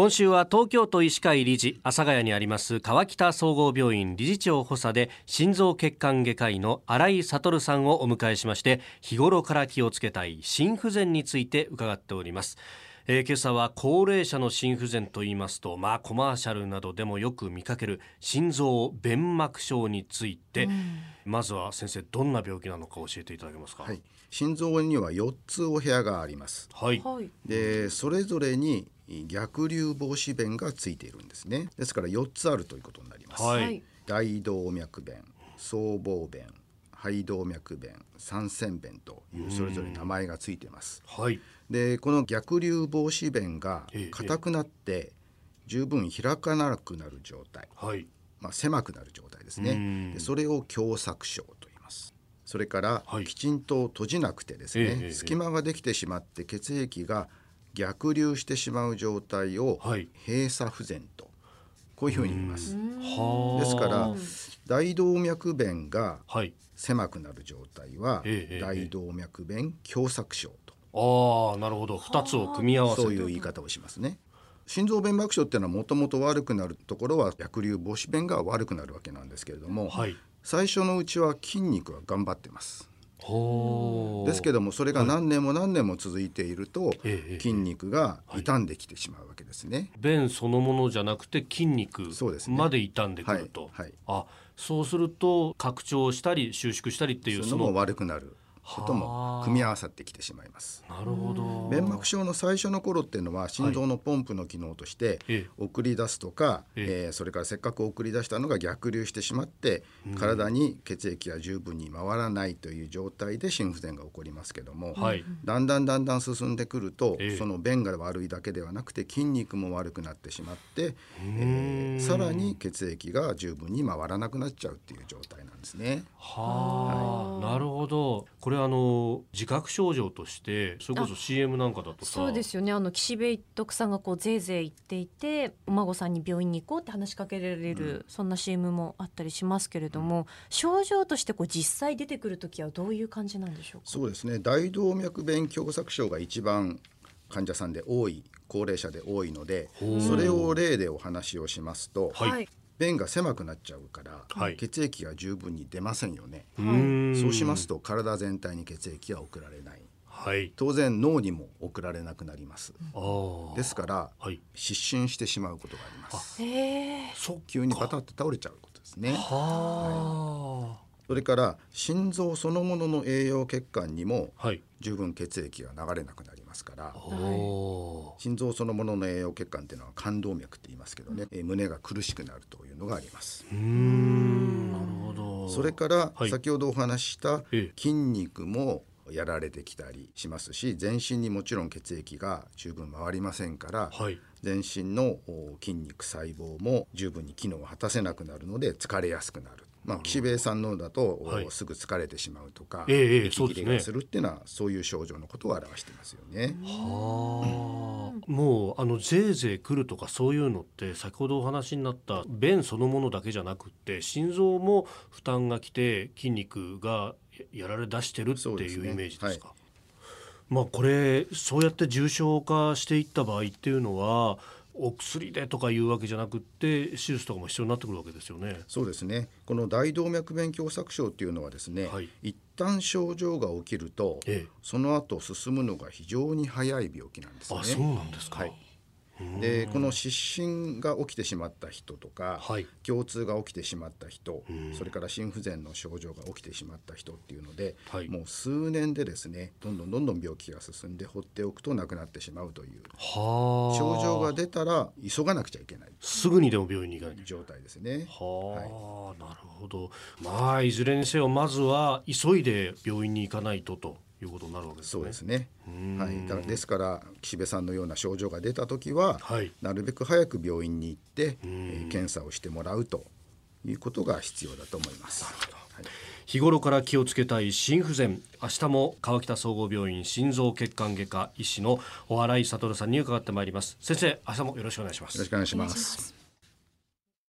今週は東京都医師会理事阿佐ヶ谷にあります川北総合病院理事長補佐で心臓血管外科医の新井悟さんをお迎えしまして日頃から気をつけたい心不全について伺っております。えー、今朝は高齢者の心不全と言いますと、まあ、コマーシャルなどでもよく見かける心臓弁膜症について、うん、まずは先生どんな病気なのか教えていただけますか、はい、心臓には4つお部屋があります、はい、でそれぞれに逆流防止弁がついているんですね。ですから4つあるということになります、はい、大動脈弁僧帽弁肺動脈弁三線弁というそれぞれ名前がついています、はい、でこの逆流防止弁が硬くなって十分開かなくなる状態、はい、まあ、狭くなる状態ですね。でそれを狭窄症と言います。それから、きちんと閉じなくてですね、隙間ができてしまって血液が逆流してしまう状態を閉鎖不全とこういうふうに言います。ですから大動脈弁が狭くなる状態は大動脈弁狭窄症と。ああなるほど2つを組み合わせそういう言い方をしますね。心臓弁膜症っていうのはもともと悪くなるところは逆流防止弁が悪くなるわけなんですけれども、はい、最初のうちは筋肉は頑張ってます。ですけどもそれが何年も何年も続いていると、筋肉が傷んできてしまうわけですね。弁そのものじゃなくて筋肉まで傷んでくると。はい、あそうすると拡張したり収縮したりっていうその悪くなる。ことも組み合わさってきてしまいます。なるほど。弁膜症の最初の頃っていうのは心臓のポンプの機能として送り出すとか、はい、えー、それからせっかく送り出したのが逆流してしまって体に血液が十分に回らないという状態で心不全が起こりますけども、はい、だんだんだんだん進んでくると、その弁が悪いだけではなくて筋肉も悪くなってしまって、えー、さらに血液が十分に回らなくなっちゃうっていう状態なんですね。はあ、はい、なるほど。これあの自覚症状としてそれこそ CM なんかだとそうですよね。あの岸辺一徳さんがこうぜいぜい言っていてお孫さんに病院に行こうって話しかけられる、うん、そんな CM もあったりしますけれども、うん、症状としてこう実際出てくる時はどういう感じなんでしょうか？そうですね。大動脈弁狭窄症が一番患者さんで多い高齢者で多いのでそれを例でお話をしますと、はい、便が狭くなっちゃうから、はい、血液が十分に出ませんよね、はい、そうしますと体全体に血液が送られない、はい、当然脳にも送られなくなります。ですから、はい、失神してしまうことがあります。早急にパタッと倒れちゃうことですね。はいそれから心臓そのものの栄養血管にも十分血液が流れなくなりますから、はい、心臓そのものの栄養血管っていうのは冠動脈って言いますけどね、え胸が苦しくなるというのがあります。うん。なるほど。それから先ほどお話しした筋肉もやられてきたりしますし全身にもちろん血液が十分回りませんから、はい、全身の筋肉細胞も十分に機能を果たせなくなるので疲れやすくなるまあ、岸辺さんのだと、はい、すぐ疲れてしまうとか、ええ、息切れがするっていうのはそういう症状のことを表してますよね。はあ、もうあのぜいぜい来るとかそういうのって先ほどお話になった便そのものだけじゃなくって心臓も負担がきて筋肉がやられ出してるっていうイメージですか？まあこれそうやって重症化していった場合っていうのはお薬でとかいうわけじゃなくて手術とかも必要になってくるわけですよね。そうですね。この大動脈弁狭窄症っていうのはですね、はい、一旦症状が起きると、ええ、その後進むのが非常に早い病気なんですね。あ、そうなんですか。はいでこの失神が起きてしまった人とか、はい、胸痛が起きてしまった人それから心不全の症状が起きてしまった人っていうので、はい、もう数年でですねどんどんどんどん病気が進んで放っておくと亡くなってしまうという症状が出たら急がなくちゃいけないすぐにでも病院に行かない状態ですね。はあ、なるほど。まあいずれにせよまずは急いで病院に行かないとと。いうことになるわけですね。そうですね。はい。だですから岸辺さんのような症状が出た時は、はい、なるべく早く病院に行って、えー、検査をしてもらうということが必要だと思います。なるほど。はい、日頃から気をつけたい心不全明日も川北総合病院心臓血管外科医師の小新井悟さんに伺ってまいります先生明日もよろしくお願いしますよろしくお願いします